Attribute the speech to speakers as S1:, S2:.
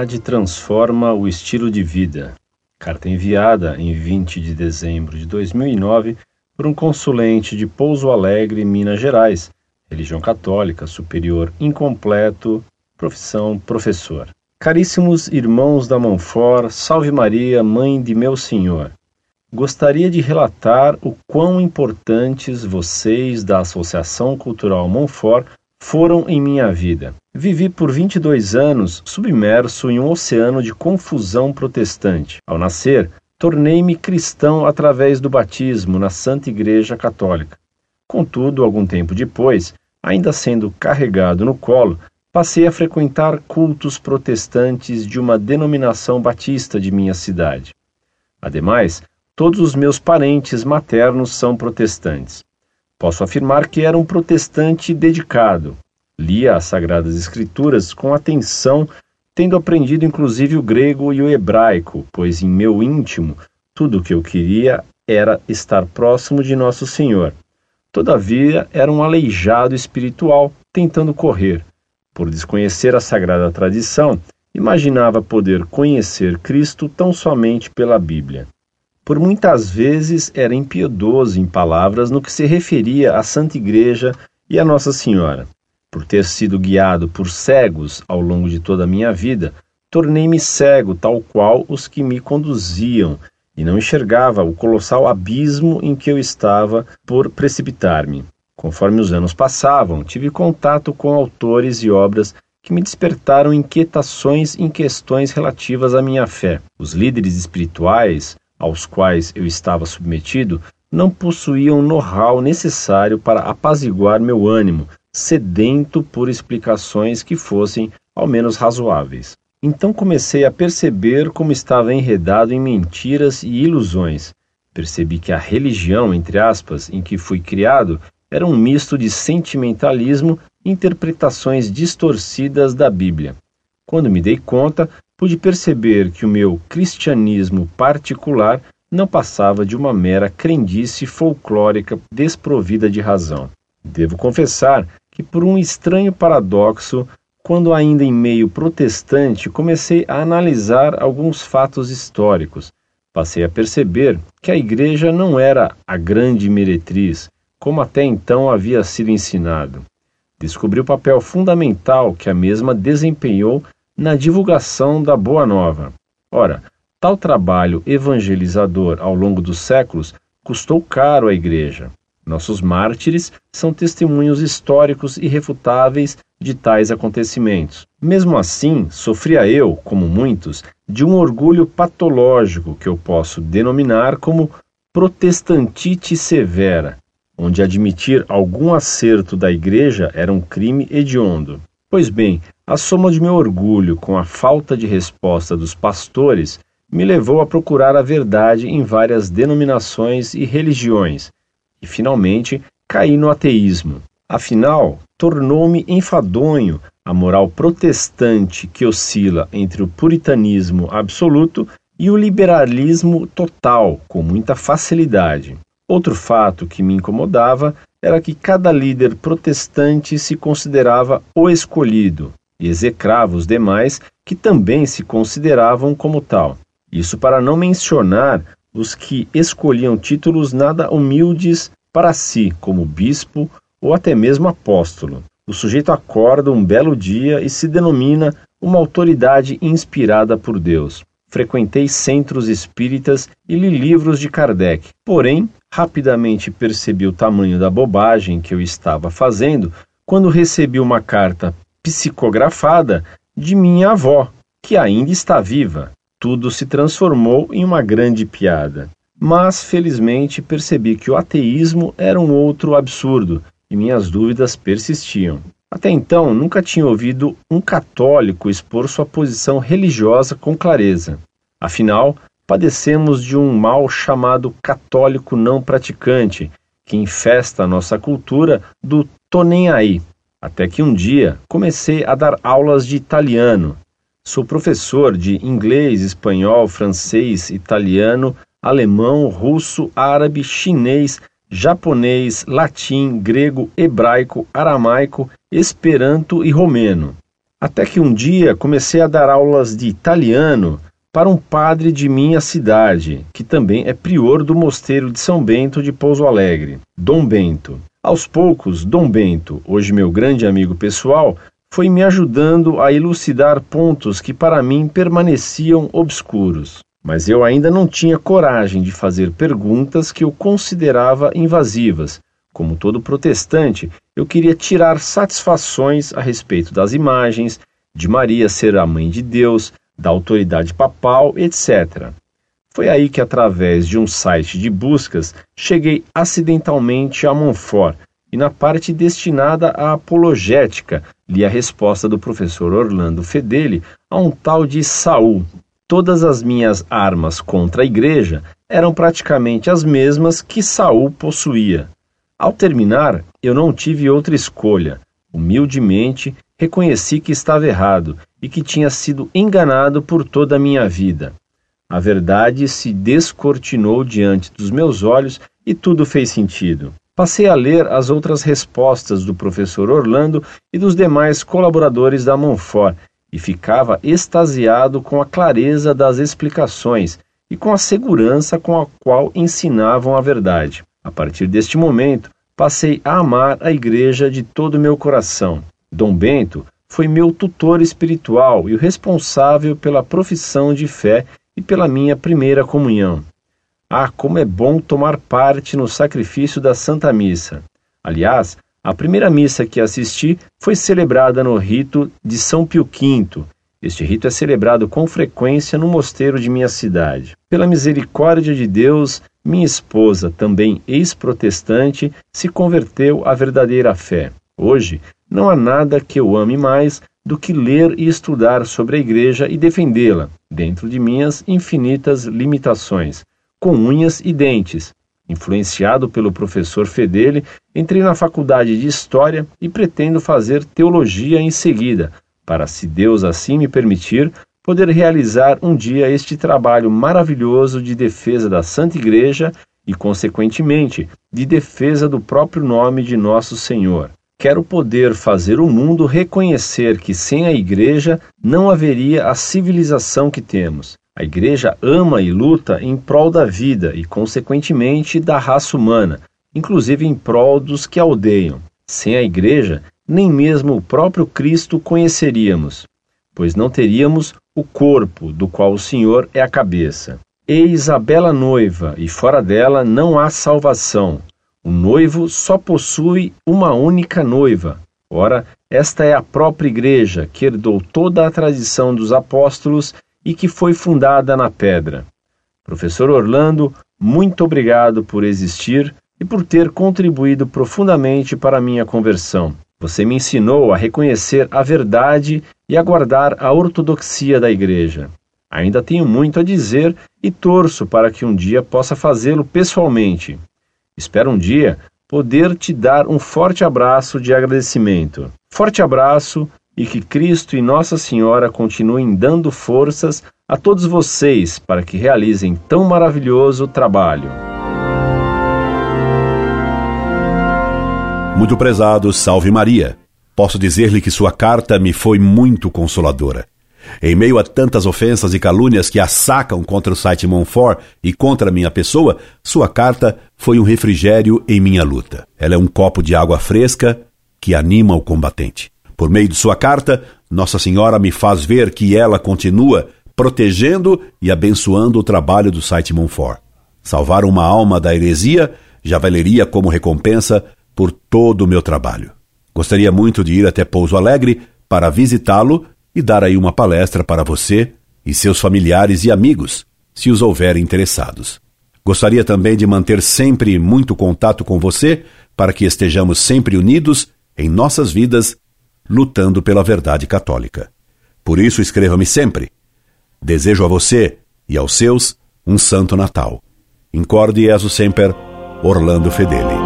S1: verdade transforma o estilo de vida. Carta enviada em 20 de dezembro de 2009 por um consulente de Pouso Alegre, Minas Gerais, religião católica, superior incompleto, profissão professor. Caríssimos irmãos da Monfort, salve Maria, mãe de meu Senhor. Gostaria de relatar o quão importantes vocês da Associação Cultural Monfort foram em minha vida. Vivi por 22 anos submerso em um oceano de confusão protestante. Ao nascer, tornei-me cristão através do batismo na Santa Igreja Católica. Contudo, algum tempo depois, ainda sendo carregado no colo, passei a frequentar cultos protestantes de uma denominação batista de minha cidade. Ademais, todos os meus parentes maternos são protestantes. Posso afirmar que era um protestante dedicado. Lia as Sagradas Escrituras com atenção, tendo aprendido inclusive o grego e o hebraico, pois em meu íntimo tudo o que eu queria era estar próximo de Nosso Senhor. Todavia, era um aleijado espiritual tentando correr. Por desconhecer a sagrada tradição, imaginava poder conhecer Cristo tão somente pela Bíblia. Por muitas vezes era impiedoso em palavras no que se referia à Santa Igreja e a Nossa Senhora. Por ter sido guiado por cegos ao longo de toda a minha vida, tornei-me cego, tal qual os que me conduziam, e não enxergava o colossal abismo em que eu estava por precipitar-me. Conforme os anos passavam, tive contato com autores e obras que me despertaram inquietações em questões relativas à minha fé. Os líderes espirituais aos quais eu estava submetido não possuíam know-how necessário para apaziguar meu ânimo, sedento por explicações que fossem ao menos razoáveis. Então comecei a perceber como estava enredado em mentiras e ilusões. Percebi que a religião, entre aspas, em que fui criado era um misto de sentimentalismo e interpretações distorcidas da Bíblia. Quando me dei conta, pude perceber que o meu cristianismo particular não passava de uma mera crendice folclórica desprovida de razão. Devo confessar que, por um estranho paradoxo, quando ainda em meio protestante, comecei a analisar alguns fatos históricos. Passei a perceber que a igreja não era a grande meretriz, como até então havia sido ensinado. Descobri o papel fundamental que a mesma desempenhou na divulgação da Boa Nova. Ora, tal trabalho evangelizador ao longo dos séculos custou caro à Igreja. Nossos mártires são testemunhos históricos irrefutáveis de tais acontecimentos. Mesmo assim, sofria eu, como muitos, de um orgulho patológico que eu posso denominar como protestantite severa, onde admitir algum acerto da Igreja era um crime hediondo. Pois bem, a soma de meu orgulho com a falta de resposta dos pastores me levou a procurar a verdade em várias denominações e religiões, e finalmente caí no ateísmo. Afinal, tornou-me enfadonho a moral protestante que oscila entre o puritanismo absoluto e o liberalismo total com muita facilidade. Outro fato que me incomodava era que cada líder protestante se considerava o escolhido, e execrava os demais que também se consideravam como tal. Isso para não mencionar os que escolhiam títulos nada humildes para si, como bispo ou até mesmo apóstolo. O sujeito acorda um belo dia e se denomina uma autoridade inspirada por Deus. Frequentei centros espíritas e li livros de Kardec. Porém, rapidamente percebi o tamanho da bobagem que eu estava fazendo quando recebi uma carta psicografada de minha avó, que ainda está viva. Tudo se transformou em uma grande piada. Mas, felizmente, percebi que o ateísmo era um outro absurdo e minhas dúvidas persistiam. Até então, nunca tinha ouvido um católico expor sua posição religiosa com clareza. Afinal, padecemos de um mal chamado católico não praticante, que infesta a nossa cultura do tô nem aí. Até que um dia comecei a dar aulas de italiano. Sou professor de inglês, espanhol, francês, italiano, alemão, russo, árabe, chinês, japonês, latim, grego, hebraico, aramaico, esperanto e romeno. Até que um dia comecei a dar aulas de italiano para um padre de minha cidade, que também é prior do mosteiro de São Bento de Pouso Alegre, Dom Bento. Aos poucos, Dom Bento, hoje meu grande amigo pessoal, foi me ajudando a elucidar pontos que para mim permaneciam obscuros. Mas eu ainda não tinha coragem de fazer perguntas que eu considerava invasivas. Como todo protestante, eu queria tirar satisfações a respeito das imagens, de Maria ser a mãe de Deus, da autoridade papal, etc. Foi aí que, através de um site de buscas, cheguei acidentalmente a Montfort e, na parte destinada à apologética, li a resposta do professor Orlando Fedeli a um tal de Saul. Todas as minhas armas contra a igreja eram praticamente as mesmas que Saul possuía. Ao terminar, eu não tive outra escolha. Humildemente, reconheci que estava errado e que tinha sido enganado por toda a minha vida. A verdade se descortinou diante dos meus olhos e tudo fez sentido. Passei a ler as outras respostas do professor Orlando e dos demais colaboradores da Monfort e ficava extasiado com a clareza das explicações e com a segurança com a qual ensinavam a verdade. A partir deste momento, passei a amar a igreja de todo o meu coração. Dom Bento foi meu tutor espiritual e o responsável pela profissão de fé e pela minha primeira comunhão. Ah, como é bom tomar parte no sacrifício da Santa Missa. Aliás, a primeira missa que assisti foi celebrada no rito de São Pio V. Este rito é celebrado com frequência no mosteiro de minha cidade. Pela misericórdia de Deus, minha esposa, também ex-protestante, se converteu à verdadeira fé. Hoje, não há nada que eu ame mais do que ler e estudar sobre a Igreja e defendê-la, dentro de minhas infinitas limitações, com unhas e dentes. Influenciado pelo professor Fedele, entrei na faculdade de História e pretendo fazer teologia em seguida, para, se Deus assim me permitir, poder realizar um dia este trabalho maravilhoso de defesa da Santa Igreja e, consequentemente, de defesa do próprio nome de nosso Senhor. Quero poder fazer o mundo reconhecer que sem a Igreja não haveria a civilização que temos. A Igreja ama e luta em prol da vida e, consequentemente, da raça humana, inclusive em prol dos que a odeiam. Sem a Igreja, nem mesmo o próprio Cristo conheceríamos, pois não teríamos o corpo do qual o Senhor é a cabeça. Eis a bela noiva, e fora dela não há salvação. O noivo só possui uma única noiva. Ora, esta é a própria Igreja, que herdou toda a tradição dos apóstolos e que foi fundada na pedra. Professor Orlando, muito obrigado por existir e por ter contribuído profundamente para a minha conversão. Você me ensinou a reconhecer a verdade e a guardar a ortodoxia da Igreja. Ainda tenho muito a dizer e torço para que um dia possa fazê-lo pessoalmente. Espero um dia poder te dar um forte abraço de agradecimento. Forte abraço e que Cristo e Nossa Senhora continuem dando forças a todos vocês para que realizem tão maravilhoso trabalho.
S2: Muito prezado, salve Maria. Posso dizer-lhe que sua carta me foi muito consoladora. Em meio a tantas ofensas e calúnias que assacam contra o site Monfort e contra minha pessoa, sua carta foi um refrigério em minha luta. Ela é um copo de água fresca que anima o combatente. Por meio de sua carta, Nossa Senhora me faz ver que ela continua protegendo e abençoando o trabalho do site Monfort. Salvar uma alma da heresia já valeria como recompensa por todo o meu trabalho. Gostaria muito de ir até Pouso Alegre para visitá-lo e dar aí uma palestra para você e seus familiares e amigos, se os houver interessados. Gostaria também de manter sempre muito contato com você para que estejamos sempre unidos em nossas vidas, lutando pela verdade católica. Por isso, escreva-me sempre. Desejo a você e aos seus um Santo Natal. Incorde Jesus Semper, Orlando Fedeli.